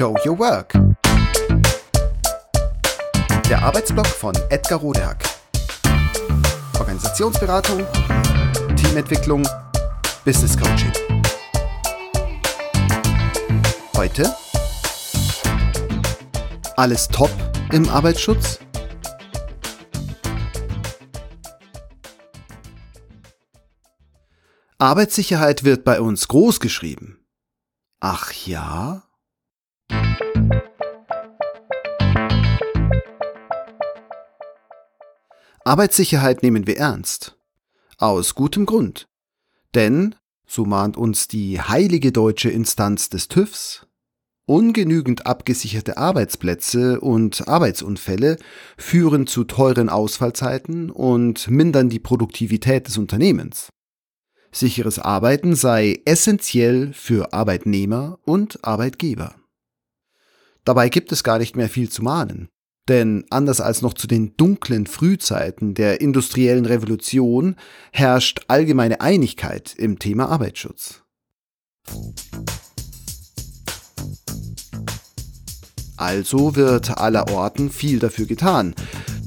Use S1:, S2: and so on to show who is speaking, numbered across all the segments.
S1: Show Your Work. Der Arbeitsblock von Edgar Rodehack. Organisationsberatung, Teamentwicklung, Business Coaching. Heute alles top im Arbeitsschutz? Arbeitssicherheit wird bei uns groß geschrieben. Ach ja? Arbeitssicherheit nehmen wir ernst. Aus gutem Grund. Denn, so mahnt uns die heilige deutsche Instanz des TÜVs, ungenügend abgesicherte Arbeitsplätze und Arbeitsunfälle führen zu teuren Ausfallzeiten und mindern die Produktivität des Unternehmens. Sicheres Arbeiten sei essentiell für Arbeitnehmer und Arbeitgeber. Dabei gibt es gar nicht mehr viel zu mahnen. Denn anders als noch zu den dunklen Frühzeiten der industriellen Revolution herrscht allgemeine Einigkeit im Thema Arbeitsschutz. Also wird allerorten viel dafür getan,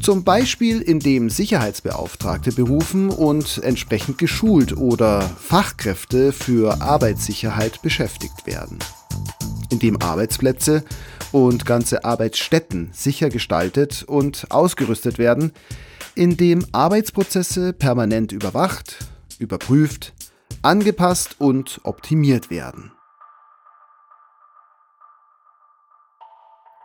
S1: zum Beispiel indem Sicherheitsbeauftragte berufen und entsprechend geschult oder Fachkräfte für Arbeitssicherheit beschäftigt werden. Indem Arbeitsplätze und ganze Arbeitsstätten sicher gestaltet und ausgerüstet werden, indem Arbeitsprozesse permanent überwacht, überprüft, angepasst und optimiert werden.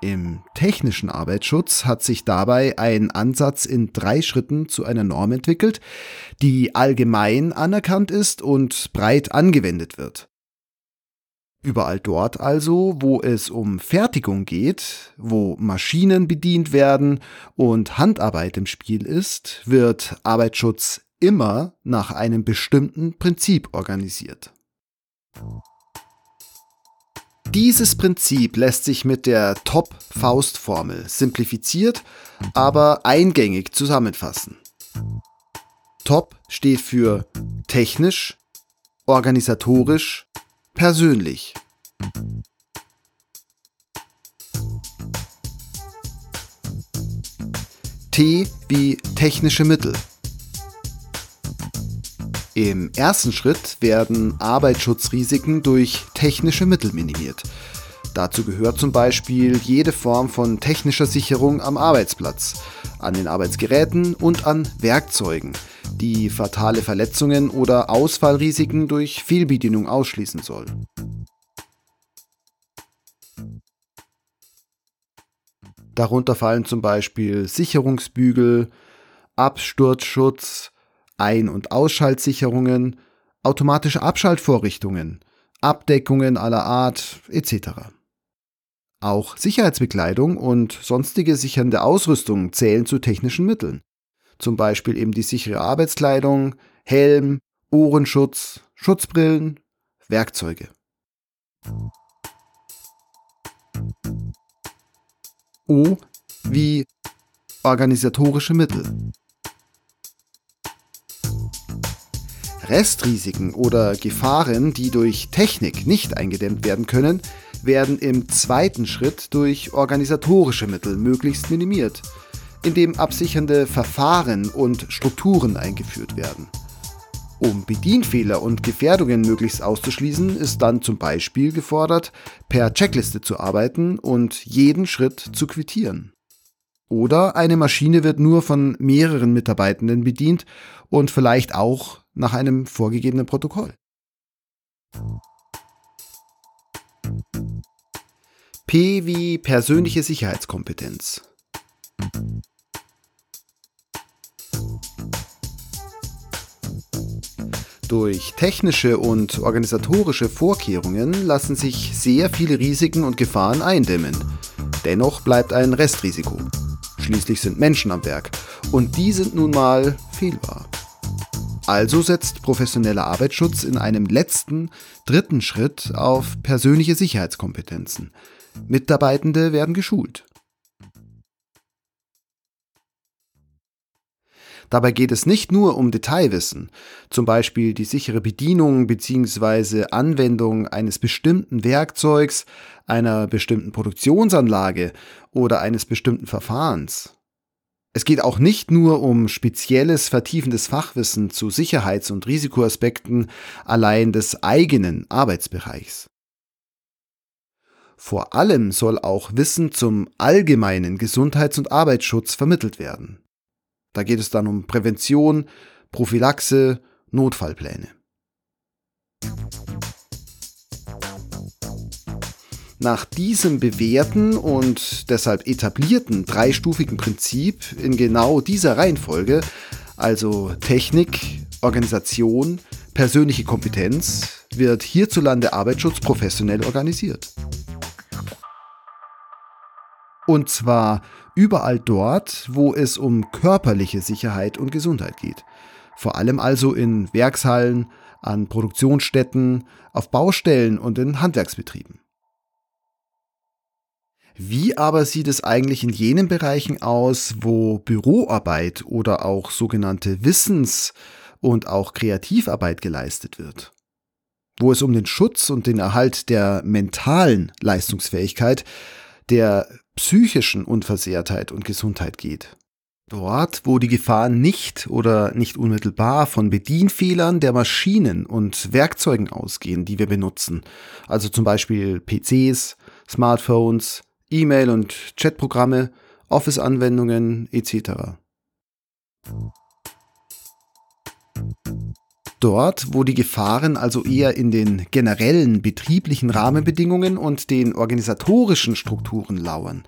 S1: Im technischen Arbeitsschutz hat sich dabei ein Ansatz in drei Schritten zu einer Norm entwickelt, die allgemein anerkannt ist und breit angewendet wird. Überall dort also, wo es um Fertigung geht, wo Maschinen bedient werden und Handarbeit im Spiel ist, wird Arbeitsschutz immer nach einem bestimmten Prinzip organisiert. Dieses Prinzip lässt sich mit der Top-Faust-Formel simplifiziert, aber eingängig zusammenfassen. Top steht für technisch, organisatorisch, persönlich. T wie technische Mittel. Im ersten Schritt werden Arbeitsschutzrisiken durch technische Mittel minimiert. Dazu gehört zum Beispiel jede Form von technischer Sicherung am Arbeitsplatz, an den Arbeitsgeräten und an Werkzeugen, die fatale Verletzungen oder Ausfallrisiken durch Fehlbedienung ausschließen soll. Darunter fallen zum Beispiel Sicherungsbügel, Absturzschutz, ein- und Ausschaltsicherungen, automatische Abschaltvorrichtungen, Abdeckungen aller Art etc. Auch Sicherheitsbekleidung und sonstige sichernde Ausrüstung zählen zu technischen Mitteln. Zum Beispiel eben die sichere Arbeitskleidung, Helm, Ohrenschutz, Schutzbrillen, Werkzeuge. O wie organisatorische Mittel. Restrisiken oder Gefahren, die durch Technik nicht eingedämmt werden können, werden im zweiten Schritt durch organisatorische Mittel möglichst minimiert, indem absichernde Verfahren und Strukturen eingeführt werden. Um Bedienfehler und Gefährdungen möglichst auszuschließen, ist dann zum Beispiel gefordert, per Checkliste zu arbeiten und jeden Schritt zu quittieren. Oder eine Maschine wird nur von mehreren Mitarbeitenden bedient und vielleicht auch nach einem vorgegebenen Protokoll. P wie persönliche Sicherheitskompetenz. Durch technische und organisatorische Vorkehrungen lassen sich sehr viele Risiken und Gefahren eindämmen. Dennoch bleibt ein Restrisiko. Schließlich sind Menschen am Werk und die sind nun mal fehlbar. Also setzt professioneller Arbeitsschutz in einem letzten, dritten Schritt auf persönliche Sicherheitskompetenzen. Mitarbeitende werden geschult. Dabei geht es nicht nur um Detailwissen, zum Beispiel die sichere Bedienung bzw. Anwendung eines bestimmten Werkzeugs, einer bestimmten Produktionsanlage oder eines bestimmten Verfahrens. Es geht auch nicht nur um spezielles, vertiefendes Fachwissen zu Sicherheits- und Risikoaspekten allein des eigenen Arbeitsbereichs. Vor allem soll auch Wissen zum allgemeinen Gesundheits- und Arbeitsschutz vermittelt werden. Da geht es dann um Prävention, Prophylaxe, Notfallpläne. Nach diesem bewährten und deshalb etablierten dreistufigen Prinzip in genau dieser Reihenfolge, also Technik, Organisation, persönliche Kompetenz, wird hierzulande Arbeitsschutz professionell organisiert. Und zwar überall dort, wo es um körperliche Sicherheit und Gesundheit geht. Vor allem also in Werkshallen, an Produktionsstätten, auf Baustellen und in Handwerksbetrieben. Wie aber sieht es eigentlich in jenen Bereichen aus, wo Büroarbeit oder auch sogenannte Wissens- und auch Kreativarbeit geleistet wird? Wo es um den Schutz und den Erhalt der mentalen Leistungsfähigkeit, der psychischen Unversehrtheit und Gesundheit geht. Dort, wo die Gefahr nicht oder nicht unmittelbar von Bedienfehlern der Maschinen und Werkzeugen ausgehen, die wir benutzen, also zum Beispiel PCs, Smartphones, E-Mail- und Chatprogramme, Office-Anwendungen etc. Dort, wo die Gefahren also eher in den generellen betrieblichen Rahmenbedingungen und den organisatorischen Strukturen lauern,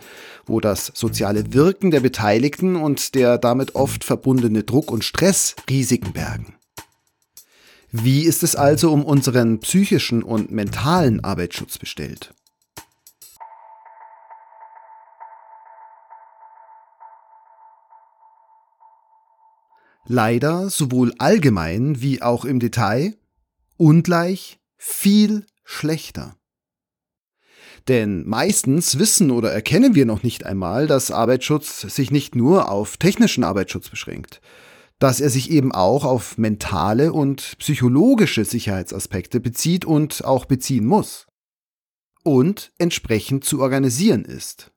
S1: wo das soziale Wirken der Beteiligten und der damit oft verbundene Druck und Stress Risiken bergen. Wie ist es also um unseren psychischen und mentalen Arbeitsschutz bestellt? Leider sowohl allgemein wie auch im Detail ungleich viel schlechter. Denn meistens wissen oder erkennen wir noch nicht einmal, dass Arbeitsschutz sich nicht nur auf technischen Arbeitsschutz beschränkt, dass er sich eben auch auf mentale und psychologische Sicherheitsaspekte bezieht und auch beziehen muss und entsprechend zu organisieren ist.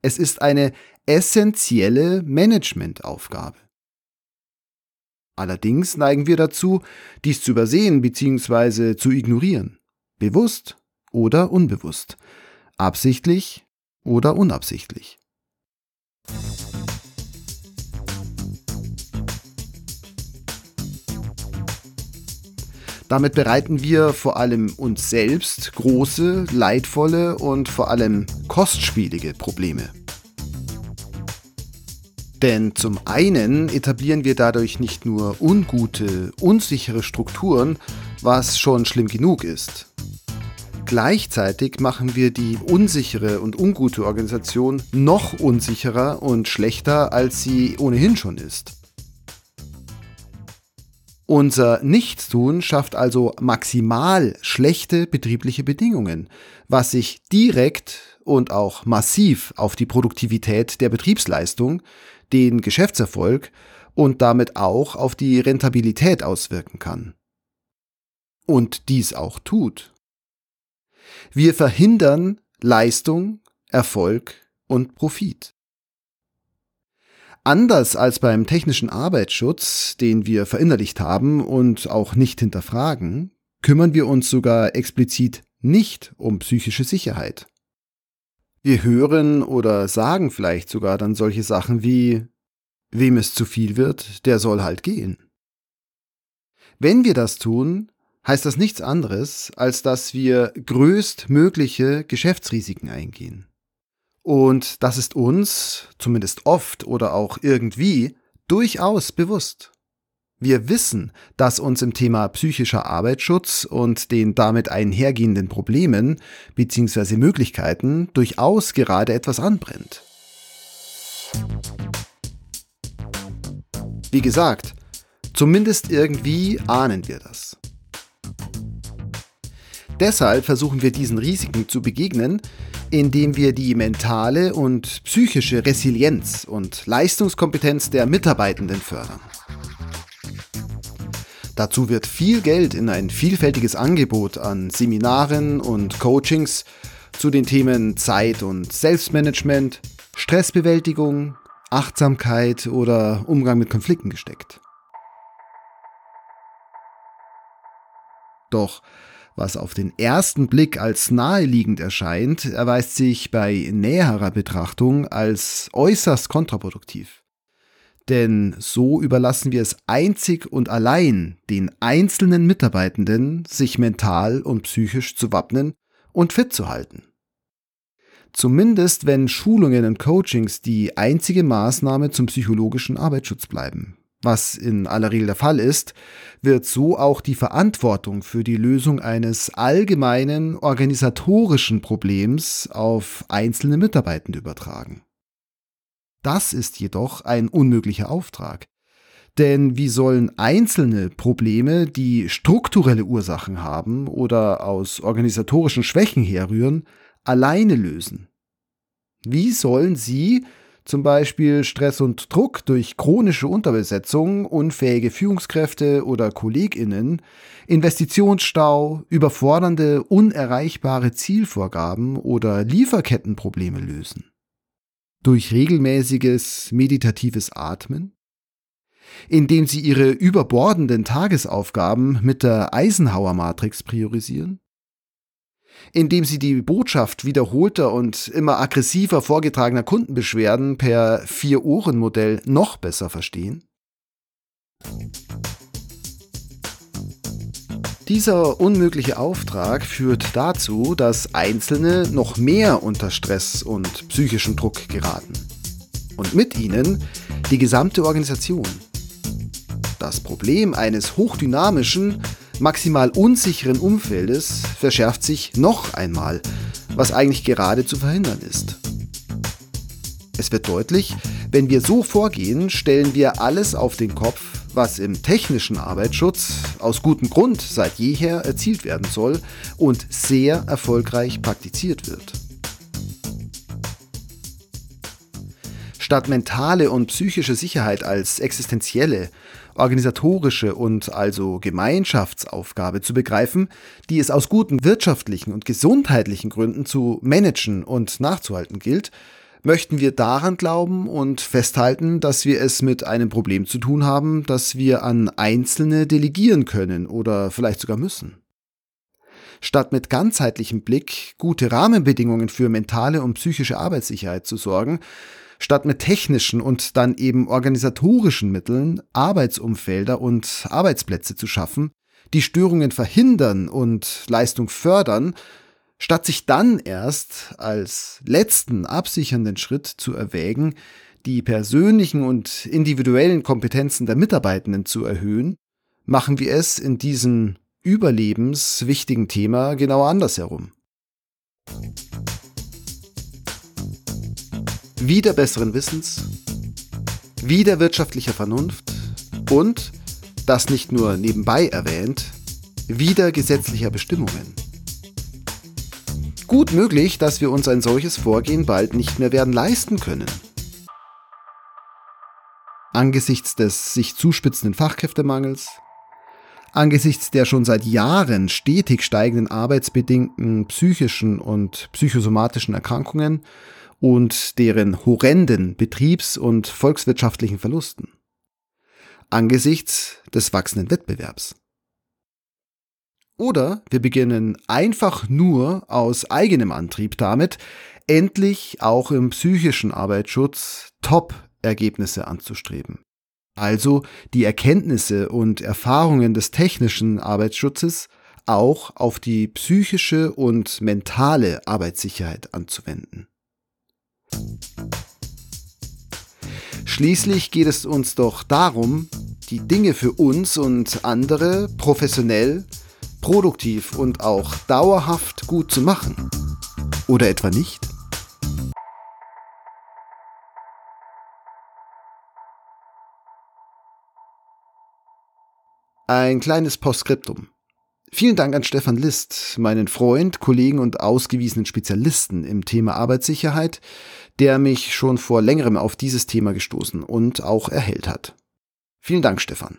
S1: Es ist eine essentielle Managementaufgabe. Allerdings neigen wir dazu, dies zu übersehen bzw. zu ignorieren. Bewusst oder unbewusst. Absichtlich oder unabsichtlich. Damit bereiten wir vor allem uns selbst große, leidvolle und vor allem kostspielige Probleme. Denn zum einen etablieren wir dadurch nicht nur ungute, unsichere Strukturen, was schon schlimm genug ist. Gleichzeitig machen wir die unsichere und ungute Organisation noch unsicherer und schlechter, als sie ohnehin schon ist. Unser Nichtstun schafft also maximal schlechte betriebliche Bedingungen, was sich direkt und auch massiv auf die Produktivität der Betriebsleistung, den Geschäftserfolg und damit auch auf die Rentabilität auswirken kann. Und dies auch tut. Wir verhindern Leistung, Erfolg und Profit. Anders als beim technischen Arbeitsschutz, den wir verinnerlicht haben und auch nicht hinterfragen, kümmern wir uns sogar explizit nicht um psychische Sicherheit. Wir hören oder sagen vielleicht sogar dann solche Sachen wie, wem es zu viel wird, der soll halt gehen. Wenn wir das tun, heißt das nichts anderes, als dass wir größtmögliche Geschäftsrisiken eingehen. Und das ist uns, zumindest oft oder auch irgendwie, durchaus bewusst. Wir wissen, dass uns im Thema psychischer Arbeitsschutz und den damit einhergehenden Problemen bzw. Möglichkeiten durchaus gerade etwas anbrennt. Wie gesagt, zumindest irgendwie ahnen wir das. Deshalb versuchen wir diesen Risiken zu begegnen, indem wir die mentale und psychische Resilienz und Leistungskompetenz der Mitarbeitenden fördern. Dazu wird viel Geld in ein vielfältiges Angebot an Seminaren und Coachings zu den Themen Zeit- und Selbstmanagement, Stressbewältigung, Achtsamkeit oder Umgang mit Konflikten gesteckt. Doch was auf den ersten Blick als naheliegend erscheint, erweist sich bei näherer Betrachtung als äußerst kontraproduktiv. Denn so überlassen wir es einzig und allein den einzelnen Mitarbeitenden, sich mental und psychisch zu wappnen und fit zu halten. Zumindest wenn Schulungen und Coachings die einzige Maßnahme zum psychologischen Arbeitsschutz bleiben. Was in aller Regel der Fall ist, wird so auch die Verantwortung für die Lösung eines allgemeinen organisatorischen Problems auf einzelne Mitarbeitende übertragen. Das ist jedoch ein unmöglicher Auftrag. Denn wie sollen einzelne Probleme, die strukturelle Ursachen haben oder aus organisatorischen Schwächen herrühren, alleine lösen? Wie sollen sie zum Beispiel Stress und Druck durch chronische Unterbesetzung, unfähige Führungskräfte oder Kolleginnen, Investitionsstau, überfordernde, unerreichbare Zielvorgaben oder Lieferkettenprobleme lösen? Durch regelmäßiges meditatives Atmen, indem sie ihre überbordenden Tagesaufgaben mit der Eisenhower-Matrix priorisieren, indem sie die Botschaft wiederholter und immer aggressiver vorgetragener Kundenbeschwerden per Vier-Ohren-Modell noch besser verstehen, Dieser unmögliche Auftrag führt dazu, dass Einzelne noch mehr unter Stress und psychischen Druck geraten. Und mit ihnen die gesamte Organisation. Das Problem eines hochdynamischen, maximal unsicheren Umfeldes verschärft sich noch einmal, was eigentlich gerade zu verhindern ist. Es wird deutlich, wenn wir so vorgehen, stellen wir alles auf den Kopf, was im technischen Arbeitsschutz aus gutem Grund seit jeher erzielt werden soll und sehr erfolgreich praktiziert wird. Statt mentale und psychische Sicherheit als existenzielle, organisatorische und also Gemeinschaftsaufgabe zu begreifen, die es aus guten wirtschaftlichen und gesundheitlichen Gründen zu managen und nachzuhalten gilt, möchten wir daran glauben und festhalten, dass wir es mit einem Problem zu tun haben, das wir an Einzelne delegieren können oder vielleicht sogar müssen. Statt mit ganzheitlichem Blick gute Rahmenbedingungen für mentale und psychische Arbeitssicherheit zu sorgen, statt mit technischen und dann eben organisatorischen Mitteln Arbeitsumfelder und Arbeitsplätze zu schaffen, die Störungen verhindern und Leistung fördern, statt sich dann erst als letzten absichernden Schritt zu erwägen, die persönlichen und individuellen Kompetenzen der Mitarbeitenden zu erhöhen, machen wir es in diesem überlebenswichtigen Thema genau andersherum. Wieder besseren Wissens, wieder wirtschaftlicher Vernunft und, das nicht nur nebenbei erwähnt, wieder gesetzlicher Bestimmungen. Gut möglich, dass wir uns ein solches Vorgehen bald nicht mehr werden leisten können. Angesichts des sich zuspitzenden Fachkräftemangels, angesichts der schon seit Jahren stetig steigenden arbeitsbedingten psychischen und psychosomatischen Erkrankungen und deren horrenden betriebs- und volkswirtschaftlichen Verlusten, angesichts des wachsenden Wettbewerbs. Oder wir beginnen einfach nur aus eigenem Antrieb damit, endlich auch im psychischen Arbeitsschutz Top-Ergebnisse anzustreben. Also die Erkenntnisse und Erfahrungen des technischen Arbeitsschutzes auch auf die psychische und mentale Arbeitssicherheit anzuwenden. Schließlich geht es uns doch darum, die Dinge für uns und andere professionell produktiv und auch dauerhaft gut zu machen. Oder etwa nicht? Ein kleines Postskriptum. Vielen Dank an Stefan List, meinen Freund, Kollegen und ausgewiesenen Spezialisten im Thema Arbeitssicherheit, der mich schon vor längerem auf dieses Thema gestoßen und auch erhellt hat. Vielen Dank, Stefan.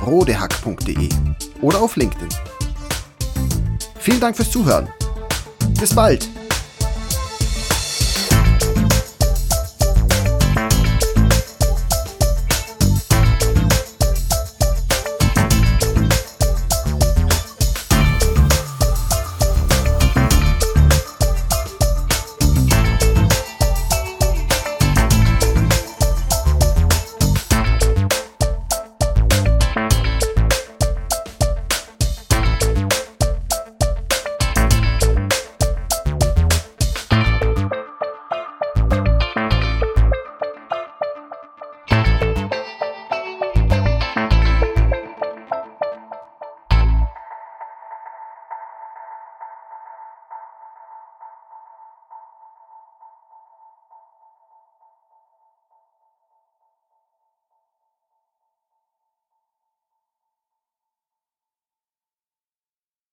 S1: info@rodehack.de oder auf LinkedIn. Vielen Dank fürs Zuhören. Bis bald.